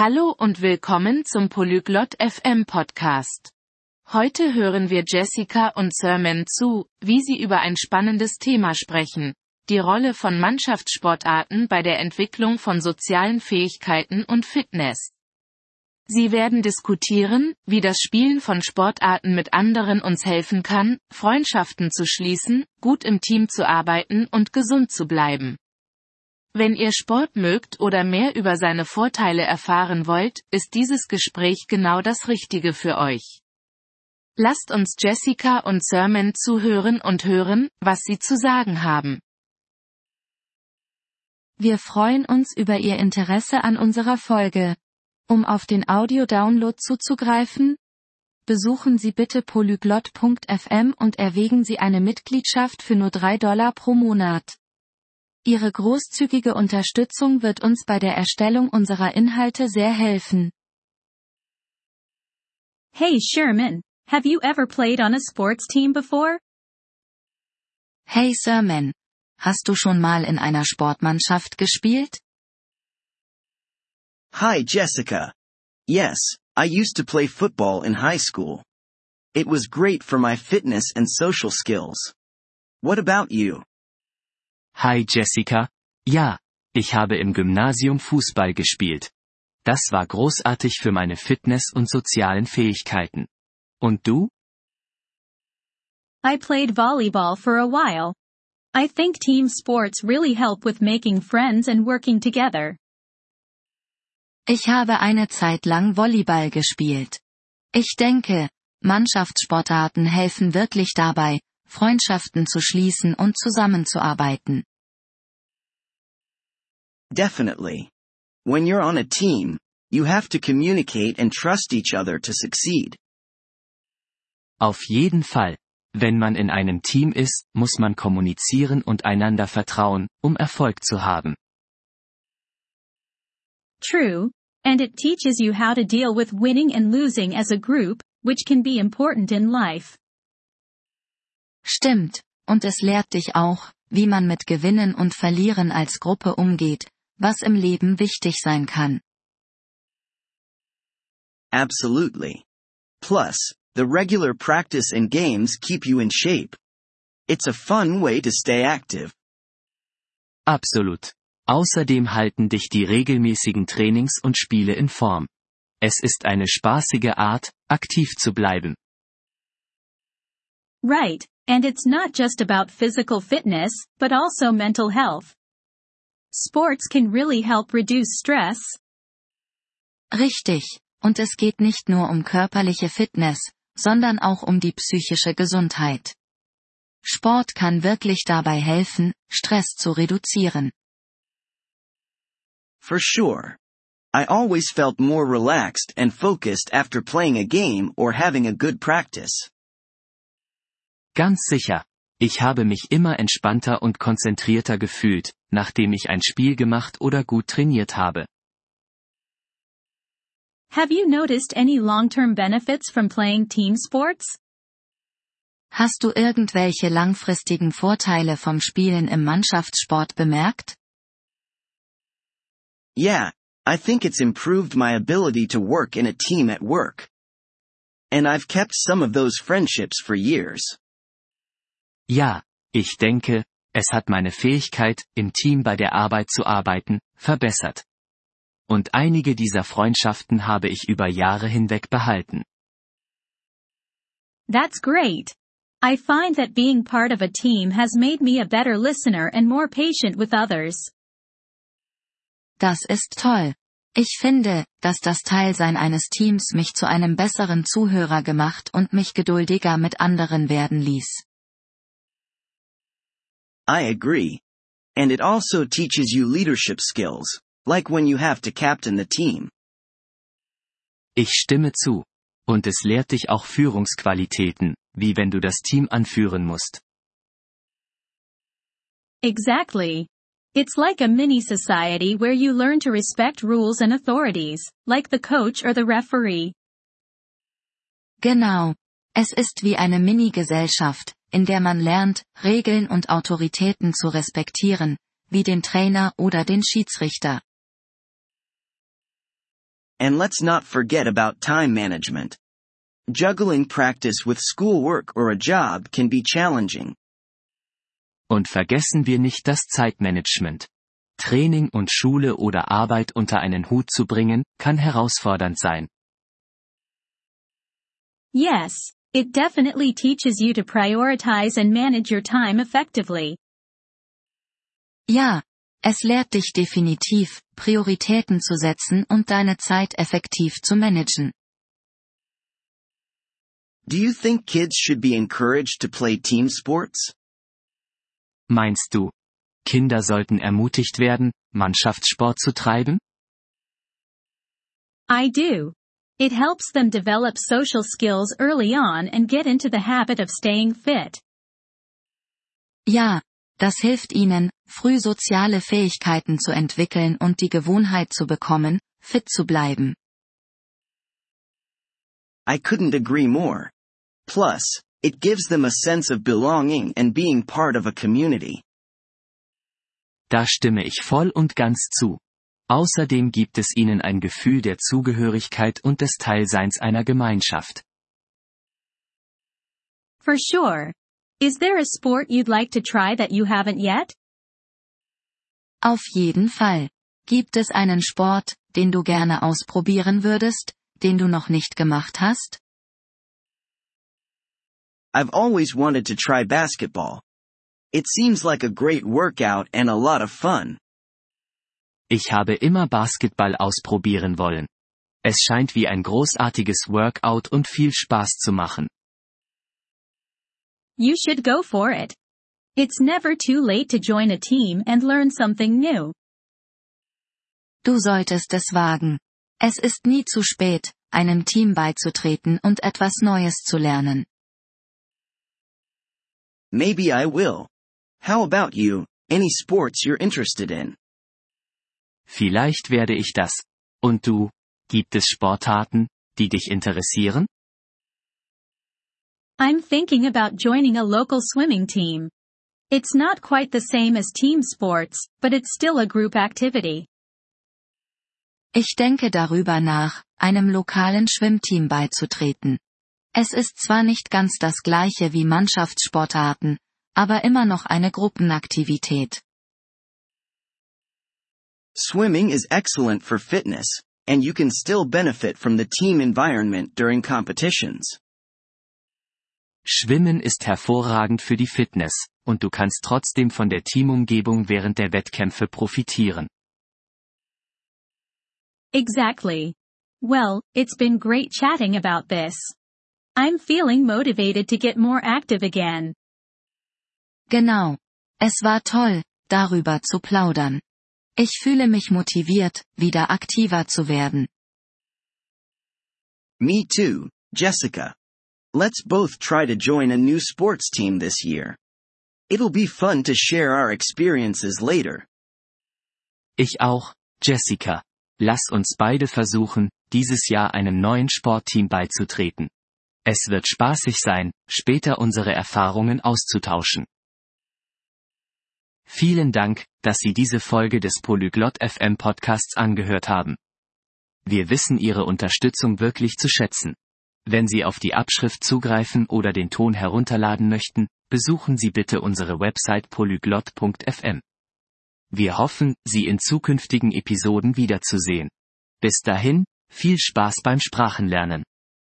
Hallo und willkommen zum Polyglot FM Podcast. Heute hören wir Jessica und Sermon zu, wie sie über ein spannendes Thema sprechen. Die Rolle von Mannschaftssportarten bei der Entwicklung von sozialen Fähigkeiten und Fitness. Sie werden diskutieren, wie das Spielen von Sportarten mit anderen uns helfen kann, Freundschaften zu schließen, gut im Team zu arbeiten und gesund zu bleiben. Wenn ihr Sport mögt oder mehr über seine Vorteile erfahren wollt, ist dieses Gespräch genau das Richtige für euch. Lasst uns Jessica und Sermon zuhören und hören, was sie zu sagen haben. Wir freuen uns über Ihr Interesse an unserer Folge. Um auf den Audio-Download zuzugreifen, besuchen Sie bitte polyglot.fm und erwägen Sie eine Mitgliedschaft für nur 3 Dollar pro Monat. Ihre großzügige Unterstützung wird uns bei der Erstellung unserer Inhalte sehr helfen. Hey Sherman, have you ever played on a sports team before? Hey Sherman, hast du schon mal in einer Sportmannschaft gespielt? Hi Jessica. Yes, I used to play football in high school. It was great for my fitness and social skills. What about you? Hi Jessica. Ja, ich habe im Gymnasium Fußball gespielt. Das war großartig für meine Fitness und sozialen Fähigkeiten. Und du? I played volleyball for a while. I think team sports really help with making friends and working together. Ich habe eine Zeit lang Volleyball gespielt. Ich denke, Mannschaftssportarten helfen wirklich dabei, Freundschaften zu schließen und zusammenzuarbeiten. Definitely. When you're on a team, you have to communicate and trust each other to succeed. Auf jeden Fall. Wenn man in einem Team ist, muss man kommunizieren und einander vertrauen, um Erfolg zu haben. True, and it teaches you how to deal with winning and losing as a group, which can be important in life. Stimmt, und es lehrt dich auch, wie man mit Gewinnen und Verlieren als Gruppe umgeht, was im Leben wichtig sein kann. Absolutely. Plus, the regular practice and games keep you in shape. It's a fun way to stay active. Absolut. Außerdem halten dich die regelmäßigen Trainings und Spiele in Form. Es ist eine spaßige Art, aktiv zu bleiben. Right, and it's not just about physical fitness, but also mental health. Sports can really help reduce stress. Richtig, und es geht nicht nur um körperliche Fitness, sondern auch um die psychische Gesundheit. Sport kann wirklich dabei helfen, Stress zu reduzieren. For sure. I always felt more relaxed and focused after playing a game or having a good practice. Ganz sicher. Ich habe mich immer entspannter und konzentrierter gefühlt, nachdem ich ein Spiel gemacht oder gut trainiert habe. Have you noticed any long-term benefits from playing team sports? Hast du irgendwelche langfristigen Vorteile vom Spielen im Mannschaftssport bemerkt? Yeah, I think it's improved my ability to work in a team at work. And I've kept some of those friendships for years. Ja, ich denke, es hat meine Fähigkeit, im Team bei der Arbeit zu arbeiten, verbessert. Und einige dieser Freundschaften habe ich über Jahre hinweg behalten. That's great. I find that being part of a team has made me a better listener and more patient with others. Das ist toll. Ich finde, dass das Teilsein eines Teams mich zu einem besseren Zuhörer gemacht und mich geduldiger mit anderen werden ließ. I agree. And it also teaches you leadership skills, like when you have to captain the team. Ich stimme zu. Und es lehrt dich auch Führungsqualitäten, wie wenn du das Team anführen musst. Exactly. It's like a mini society where you learn to respect rules and authorities, like the coach or the referee. Genau. Es ist wie eine Mini-Gesellschaft, in der man lernt, Regeln und Autoritäten zu respektieren, wie den Trainer oder den Schiedsrichter. And let's not forget about time management. Juggling practice with schoolwork or a job can be challenging. Und vergessen wir nicht das Zeitmanagement. Training und Schule oder Arbeit unter einen Hut zu bringen, kann herausfordernd sein. Yes, it definitely teaches you to prioritize and manage your time effectively. Ja, es lehrt dich definitiv, Prioritäten zu setzen und deine Zeit effektiv zu managen. Do you think kids should be encouraged to play team sports? Meinst du, Kinder sollten ermutigt werden, Mannschaftssport zu treiben? I do. It helps them develop social skills early on and get into the habit of staying fit. Ja, das hilft ihnen, früh soziale Fähigkeiten zu entwickeln und die Gewohnheit zu bekommen, fit zu bleiben. I couldn't agree more. Plus, it gives them a sense of belonging and being part of a community. Da stimme ich voll und ganz zu. Außerdem gibt es ihnen ein Gefühl der Zugehörigkeit und des Teilseins einer Gemeinschaft. For sure. Is there a sport you'd like to try that you haven't yet? Auf jeden Fall. Gibt es einen Sport, den du gerne ausprobieren würdest, den du noch nicht gemacht hast? I've always wanted to try basketball. It seems like a great workout and a lot of fun. Ich habe immer Basketball ausprobieren wollen. Es scheint wie ein großartiges Workout und viel Spaß zu machen. You should go for it. It's never too late to join a team and learn something new. Du solltest es wagen. Es ist nie zu spät, einem Team beizutreten und etwas Neues zu lernen. Maybe I will. How about you, any sports you're interested in? Vielleicht werde ich das. Und du? Gibt es Sportarten, die dich interessieren? I'm thinking about joining a local swimming team. It's not quite the same as team sports, but it's still a group activity. Ich denke darüber nach, einem lokalen Schwimmteam beizutreten. Es ist zwar nicht ganz das gleiche wie Mannschaftssportarten, aber immer noch eine Gruppenaktivität. Swimming is excellent for fitness, and you can still benefit from the team environment during competitions. Schwimmen ist hervorragend für die Fitness, und du kannst trotzdem von der Teamumgebung während der Wettkämpfe profitieren. Exactly. Well, it's been great chatting about this. I'm feeling motivated to get more active again. Genau. Es war toll, darüber zu plaudern. Ich fühle mich motiviert, wieder aktiver zu werden. Me too, Jessica. Let's both try to join a new sports team this year. It'll be fun to share our experiences later. Ich auch, Jessica. Lass uns beide versuchen, dieses Jahr einem neuen Sportteam beizutreten. Es wird spaßig sein, später unsere Erfahrungen auszutauschen. Vielen Dank, dass Sie diese Folge des Polyglot FM Podcasts angehört haben. Wir wissen Ihre Unterstützung wirklich zu schätzen. Wenn Sie auf die Abschrift zugreifen oder den Ton herunterladen möchten, besuchen Sie bitte unsere Website polyglot.fm. Wir hoffen, Sie in zukünftigen Episoden wiederzusehen. Bis dahin, viel Spaß beim Sprachenlernen.